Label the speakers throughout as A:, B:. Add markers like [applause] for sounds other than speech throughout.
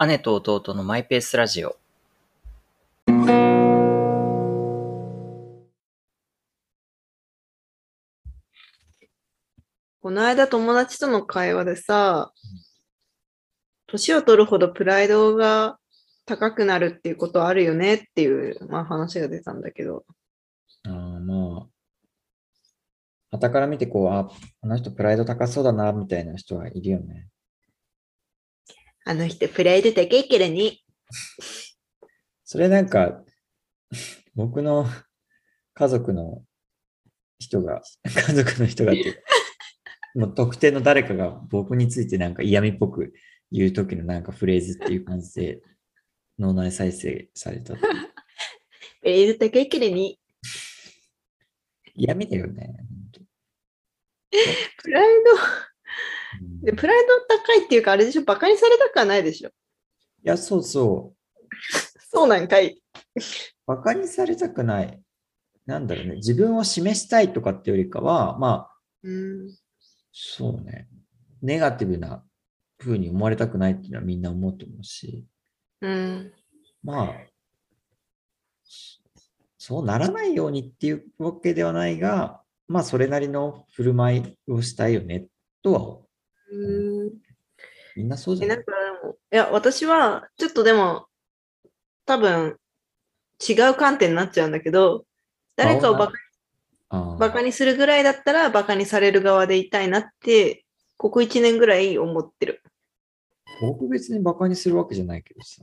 A: 姉と弟のマイペースラジオ。
B: この間友達との会話でさ、年を取るほどプライドが高くなるっていうことあるよねっていう、まあ、話が出たんだけど。
C: ああ、まあ、傍から見てこう、あ、あの人プライド高そうだな、みたいな人はいるよね。
B: あの人プライド高いからね。
C: それなんか、僕の家族の人が、[laughs] 家族の人がっていうか、もう特定の誰かが僕についてなんか嫌味っぽく言う時のなんかフレーズっていう感じで脳内再生された。
B: プライド高いからね。[laughs]
C: 嫌味だよね。
B: プライド、
C: うん
B: でプライド高いっていうかあれでしょ、バカにされたくはないでしょ。
C: いや、そうそう。
B: そうなんかい。
C: バカにされたくない。なんだろうね。自分を示したいとかってよりかは、まあ、
B: うん。
C: そうね。ネガティブな風に思われたくないっていうのはみんな思うと思うし、
B: うん。
C: まあ、そうならないようにっていうわけではないが、まあ、それなりの振る舞いをしたいよね、とは思う。
B: うん
C: みんなそうじゃない
B: かでも、いや、私は、ちょっとでも、多分、違う観点になっちゃうんだけど、誰かをバカ
C: あ
B: バカにするぐらいだったら、バカにされる側でいたいなって、ここ1年ぐらい思ってる。
C: 僕別にバカにするわけじゃないけどさ。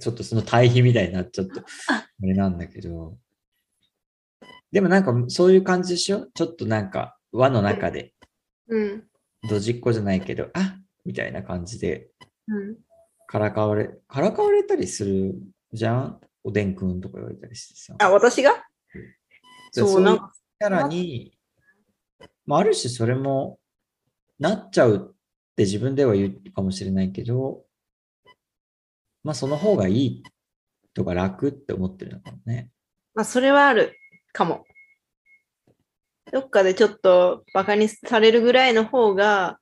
C: ちょっとその対比みたいになっちゃって、[laughs] あれなんだけど。でもなんかそういう感じでしょ？ちょっとなんか輪の中で、
B: うん。
C: ドジっ子じゃないけど、あみたいな感じで、
B: うん。
C: からかわれ、からかわれたりするじゃん？おでんくんとか言われたりしてさ。
B: あ、私が？
C: で
B: そう、なんか、
C: キャラに、まあ、ある種それもなっちゃうって自分では言うかもしれないけど、まあその方がいいとか楽って思ってるのかもね。
B: まあ、それはあるかも。どっかでちょっとバカにされるぐらいの方が、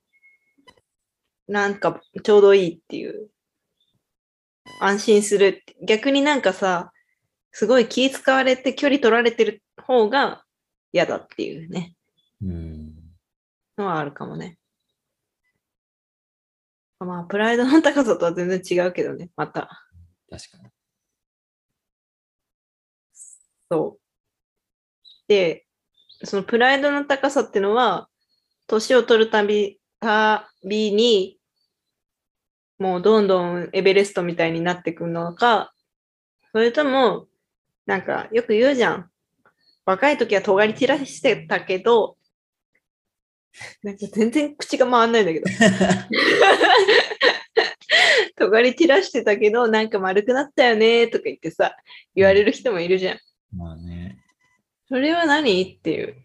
B: なんかちょうどいいっていう。安心する。逆になんかさ、すごい気使われて距離取られてる方が嫌だっていうね、
C: うん。
B: のはあるかもね。まあ、プライドの高さとは全然違うけどね、また。
C: 確かに。
B: そう。で、そのプライドの高さっていうのは、年を取るたび、たびに、もうどんどんエベレストみたいになってくるのか、それとも、なんかよく言うじゃん。若い時は尖り散らしてたけど、なんか全然口が回んないんだけど。[laughs] 尖り散らしてたけど、なんか丸くなったよねとか言ってさ、言われる人もいるじゃん。それは何？っていう。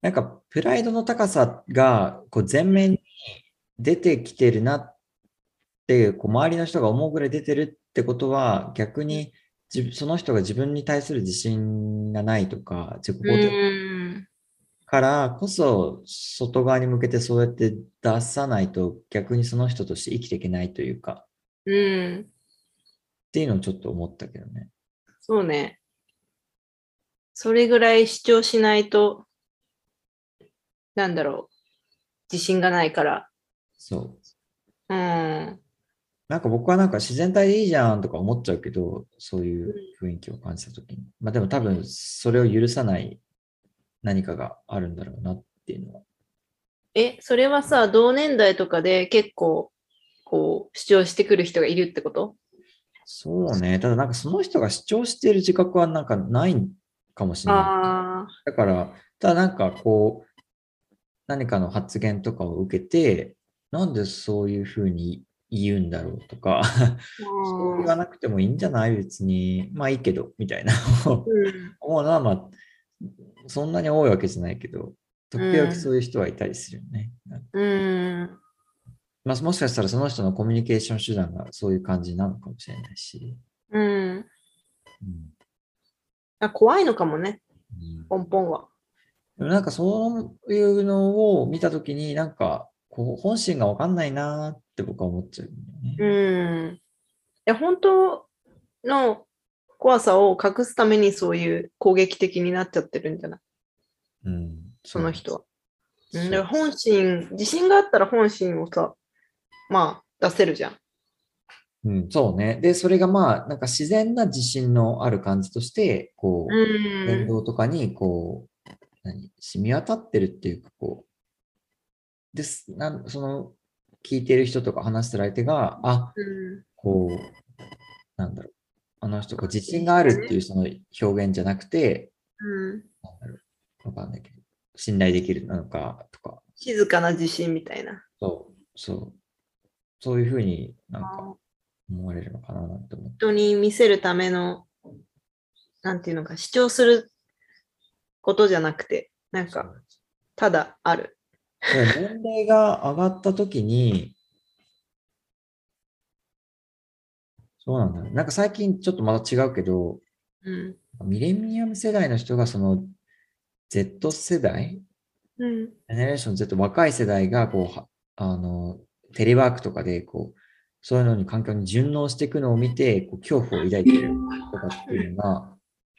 C: なんかプライドの高さがこう前面に出てきてるなってこう周りの人が思うぐらい出てるってことは逆にその人が自分に対する自信がないとか自己肯定
B: うん。
C: からこそ外側に向けてそうやって出さないと逆にその人として生きていけないというか
B: うん。
C: っていうのをちょっと思ったけどね。
B: そうね。それぐらい主張しないと、なんだろう。自信がないから。
C: そう。
B: うん。
C: なんか僕はなんか自然体でいいじゃんとか思っちゃうけど、そういう雰囲気を感じたときに。まあでも多分それを許さない何かがあるんだろうなっていうのは。
B: え、それはさ、同年代とかで結構、こう、主張してくる人がいるってこと？
C: そうね。ただなんかその人が主張している自覚はなんかないかもしれない。だから、ただなんかこう、何かの発言とかを受けて、なんでそういうふうに言うんだろうとか、そう言わなくてもいいんじゃない？別に、まあいいけど、みたいな
B: うん。
C: 思うのは、まあ、そんなに多いわけじゃないけど、時々そういう人はいたりするよね。
B: うん。
C: まあ、もしかしたらその人のコミュニケーション手段がそういう感じなのかもしれないし。
B: うん。
C: うん
B: あ怖いのかもね、
C: うん
B: ポンポンは。
C: でもなんかそういうのを見たときに、なんかこう本心がわかんないなーって僕は思っちゃうんだよね。
B: うん。いや、本当の怖さを隠すためにそういう攻撃的になっちゃってるんじゃない？
C: うん。
B: その人は。
C: そう
B: うん、本心、自信があったら本心をさ、まあ出せるじゃん。
C: うん、そうね。で、それがまあ、なんか自然な自信のある感じとして、こう、
B: う
C: 言
B: ん。
C: 動とかに、こう、何、染み渡ってるっていうか、こう、です、なん、その、聞いてる人とか話してる相手が、あ、
B: うん
C: こう、なんだろう、あの人、こう自信があるっていうその表現じゃなくて、
B: うん。
C: なんだろう、わかんないけど、信頼できるなのかとか、
B: 静かな自信みたいな。
C: そう、そう、そういうふうになんか思われるのかななんて思って。
B: 人に見せるための、なんていうのか、主張することじゃなくて、なんか、ただある。
C: 年齢が上がったときに、そうなんだよ。なんか最近ちょっとまた違うけど、
B: うん。
C: ミレニアム世代の人がその Z 世代、
B: うん。
C: ジェネレーション Z 若い世代がこうは、あの、テレワークとかでこう、そういうのに環境に順応していくのを見て、こう恐怖を抱いてるとかっていうのが、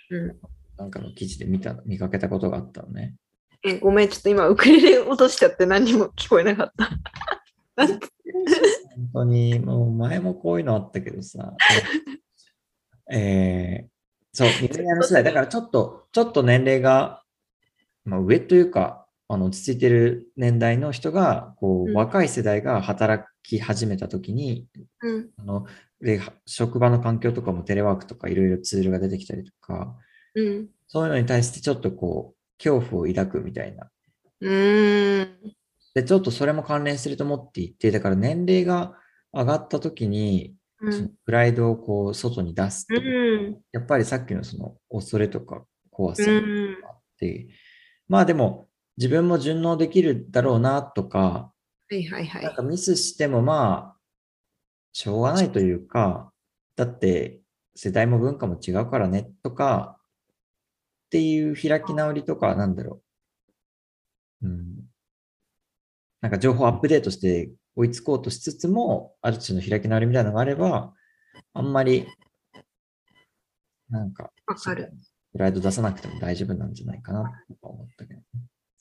B: うん。
C: なんかの記事で見た、見かけたことがあったのね。
B: え、ごめん、ちょっと今、ウクレレ落としちゃって何にも聞こえなかった。
C: 本当に、もう前もこういうのあったけどさ、えー、そう、ミレニアム世代、だからちょっと、ちょっと年齢が、まあ、上というか、あの落ち着いてる年代の人が、こう、
B: うん
C: 若い世代が働き始めたときに、
B: うん。
C: あので、職場の環境とかもテレワークとかいろいろツールが出てきたりとか、
B: うん。
C: そういうのに対してちょっとこう、恐怖を抱くみたいな。
B: うーん。
C: で、ちょっとそれも関連すると思っていて、だから年齢が上がったときに、
B: うん。
C: そのプライドをこう外に出すってう
B: ん。
C: やっぱりさっきのその恐れとか怖さが
B: うん。
C: あって、まあでも自分も順応できるだろうなとか、
B: はいはいはい。
C: なんかミスしてもまあ、しょうがないというか、だって世代も文化も違うからねとか、っていう開き直りとか、なんだろう。うん。なんか情報アップデートして追いつこうとしつつも、ある種の開き直りみたいなのがあれば、あんまり、なんか、
B: わかる。
C: プライド出さなくても大丈夫なんじゃないかなとか思ったけど。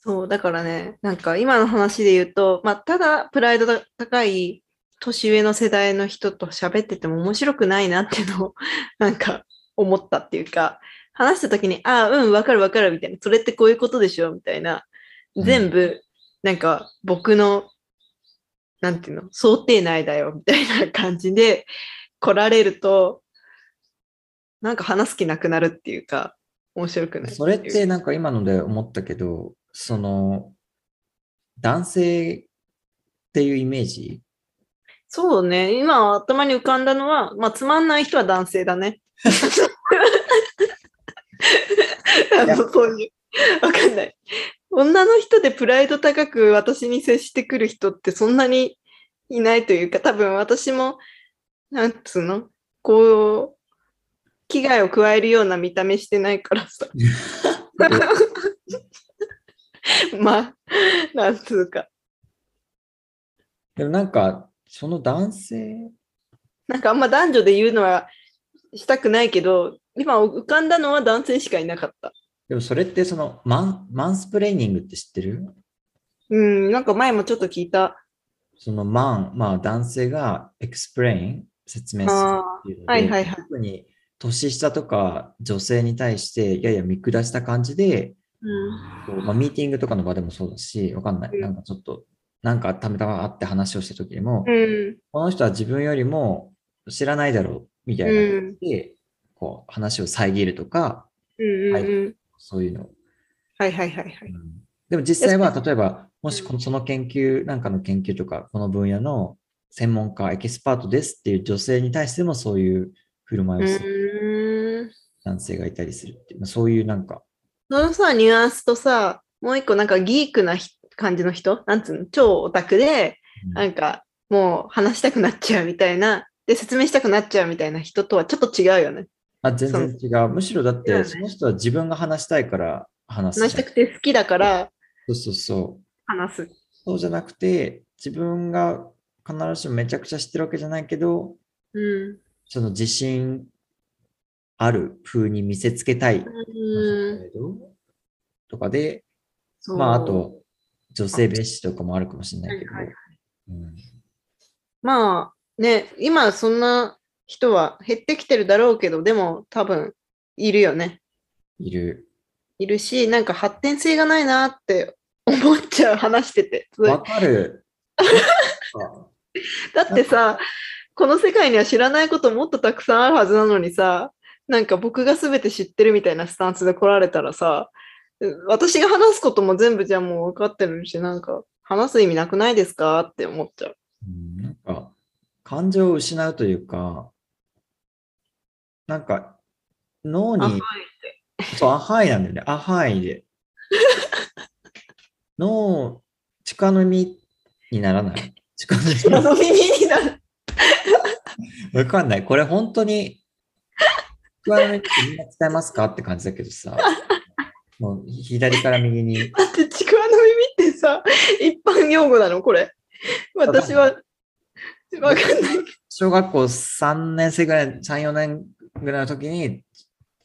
B: そう、だからね、なんか今の話で言うと、まあ、ただプライドが高い年上の世代の人と喋ってても面白くないなっていうのを、[laughs] なんか思ったっていうか、話した時に、ああ、うん、わかるわかるみたいな、それってこういうことでしょみたいな、
C: うん。
B: 全部、なんか僕の、なんていうの、想定内だよみたいな感じで来られると、なんか話す気なくなるっていうか、面白くない
C: それってなんか今ので思ったけど、その、男性っていうイメージ？
B: そうね。今頭に浮かんだのは、まあ、つまんない人は男性だね。[laughs] [laughs] そういう、わかんない。女の人でプライド高く私に接してくる人ってそんなにいないというか、多分私も、なんつうの？こう、危害を加えるような見た目してないからさ。[laughs] まあ、なんつうか。
C: でもなんか、その男性、
B: なんかあんま男女で言うのはしたくないけど、今浮かんだのは男性しかいなかった。
C: でもそれってそのマン、マンスプレーニングって知ってる？
B: うん、なんか前もちょっと聞いた。
C: その man、まあ男性が explain、説明するっていうので、
B: はいはいはい
C: 特に年下とか女性に対してやや見下した感じで、
B: うん。
C: まあ、ミーティングとかの場でもそうだし、わかんない。
B: うん
C: なんかちょっと、なんかたまたま会って話をした時にも、
B: うん。
C: この人は自分よりも知らないだろうみたいな感じで、こう話を遮るとか、
B: うんうんうん。
C: はいそういうの。
B: はいはいはいはい。
C: うんでも実際は、例えば、もしこのその研究、なんかの研究とか、この分野の専門家、エキスパートですっていう女性に対してもそういう振る舞いをする。男性がいたりするっていう、まあそういうなんか、
B: そのさ、ニュアンスとさ、もう一個なんかギークなひ感じの人？なんつうの？超オタクで、
C: うん
B: なんかもう話したくなっちゃうみたいな、で、説明したくなっちゃうみたいな人とはちょっと違うよね。
C: あ全然違う。むしろだって、
B: そ
C: の人は自分が話したいから話す。
B: 話したくて好きだから
C: そうそうそう。
B: 話す。
C: そうじゃなくて、自分が必ずしもめちゃくちゃ知ってるわけじゃないけど、
B: うん。
C: その自信ある風に見せつけたい
B: うん。
C: とかで、まあ、あと、女性蔑視とかもあるかもしれないけど、
B: まあね、今そんな人は減ってきてるだろうけど、でも多分いるよね。
C: いる。
B: いるし、なんか発展性がないなって [laughs] 思っちゃう、話してて。
C: わかる。[laughs]
B: だってさ、この世界には知らないこともっとたくさんあるはずなのにさ、なんか僕が全て知ってるみたいなスタンスで来られたらさ、私が話すことも全部じゃあもう分かってるし、なんか話す意味なくないですか？って思っちゃう。
C: うんなんか、感情を失うというか、なんか、脳
B: あ
C: に、そう、アハイなんだよね。アハイで。[laughs] 脳、力の実にならない。力の実
B: あの耳になる。
C: わかんない。これ本当に、力の実ってみんな使えますかって感じだけどさ、[laughs] もう左から右に、
B: だってちくわの耳ってさ、一般用語なのこれ。私は、わかんない。
C: 小学校3年生ぐらい、3、4年ぐらいの時に、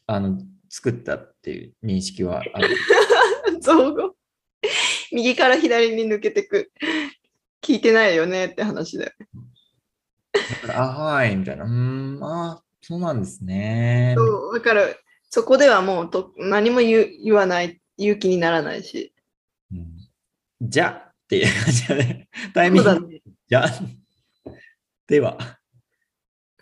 C: あの、作ったっていう認識はある。[laughs]
B: 造語。右から左に抜けてく。聞いてないよねって話だよ。
C: はい、みたいな。うーん、あそうなんですね。
B: そう、だから、そこではもうと何も言う言わない、勇気にならないし。
C: うんじゃあっていう感じだね。[laughs] タイミング、
B: ね。
C: じゃあ。では。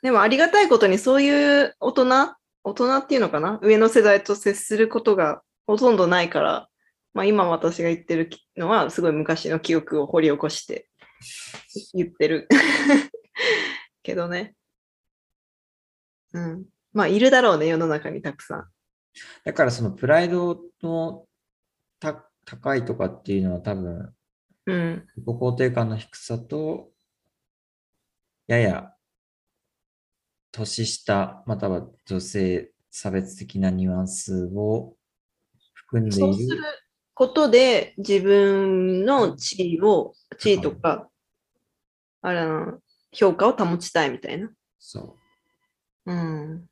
B: でもありがたいことにそういう大人、大人っていうのかな？上の世代と接することがほとんどないから、まあ今私が言ってるのはすごい昔の記憶を掘り起こして言ってるけどね。うん。まあいるだろうね、世の中にたくさん。
C: だからそのプライドのた高いとかっていうのは多分、
B: うん。
C: 自己肯定感の低さと、やや年下、または女性差別的なニュアンスを含んで
B: そうする
C: いる。
B: ことで自分の地位を、地位とか、あれな、評価を保ちたいみたいな。
C: そう。
B: うん。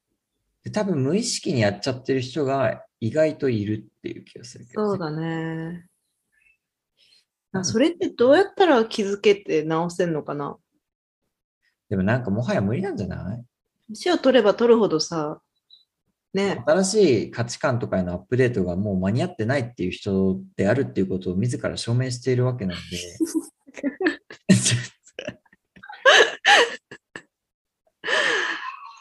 C: で多分無意識にやっちゃってる人が意外といるっていう気がするけど、
B: そうだね。あそれってどうやったら気づけて直せんのかな？
C: でもなんかもはや無理なんじゃない？
B: 年を取れば取るほどさ、ね、
C: 新しい価値観とかへのアップデートがもう間に合ってないっていう人であるっていうことを自ら証明しているわけなんで。[laughs]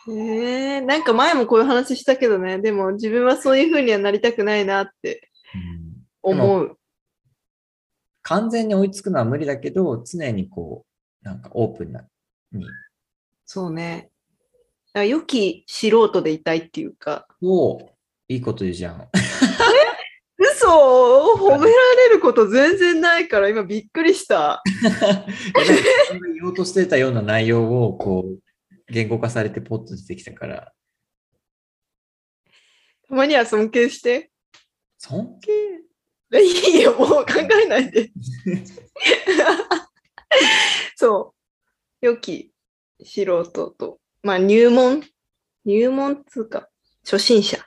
B: えー、なんか前もこういう話したけどね、でも自分はそういう風にはなりたくないなって
C: うん
B: 思う。
C: 完全に追いつくのは無理だけど、常にこう、なんかオープンな、に、
B: そうね。だ良き素人でいたいっていうか、
C: おういいこと言うじゃん。
B: 嘘？褒められること全然ないから今びっくりした。[laughs]
C: 言おうとしてたような内容を、こう、言語化されてポッと出てきたから、
B: たまには尊敬して。
C: 尊敬？
B: いいよ、もう考えないで。そう。良き素人と、まあ入門？入門っつうか、初心者。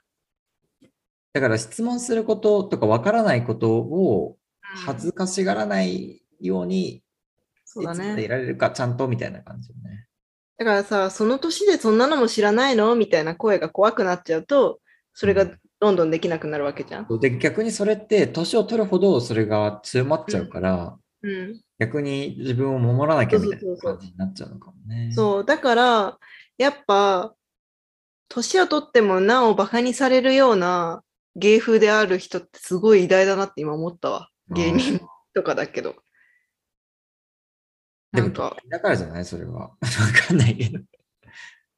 C: だから質問することとかわからないことを恥ずかしがらないように、
B: そうだ
C: いつまでい
B: ね。
C: られるかちゃんとみたいな感じよね。
B: だからさ、その年でそんなのも知らないの？みたいな声が怖くなっちゃうと、それがどんどんできなくなるわけじゃん？
C: で、逆にそれって年を取るほどそれが強まっちゃうから、
B: うん。
C: 逆に自分を守らなきゃみたいな感じになっちゃうのかもね。
B: そう、だから、やっぱ、年を取ってもなおバカにされるような芸風である人ってすごい偉大だなって今思ったわ。芸人とかだけど。
C: でも
B: なんか、
C: だからじゃない？それは。[laughs] わかんないけど。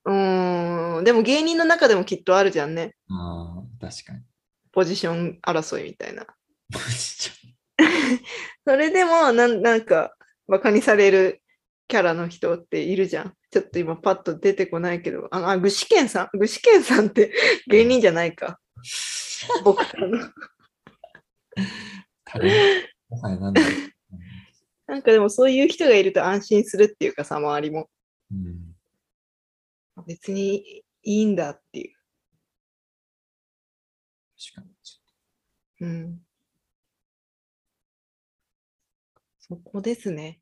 B: うーん、でも芸人の中でもきっとあるじゃんね。
C: ああ、確かに。
B: ポジション争いみたいな。[laughs] それでもなん、なんか、バカにされるキャラの人っているじゃん。ちょっと今パッと出てこないけど、あ、あ具志堅さん？具志堅さんって芸人じゃないか。僕らの。
C: なんだろう
B: なんかでもそういう人がいると安心するっていうかさ、周りも。
C: うん。
B: 別にいいんだっていう。
C: 確かに。
B: うん。そこですね。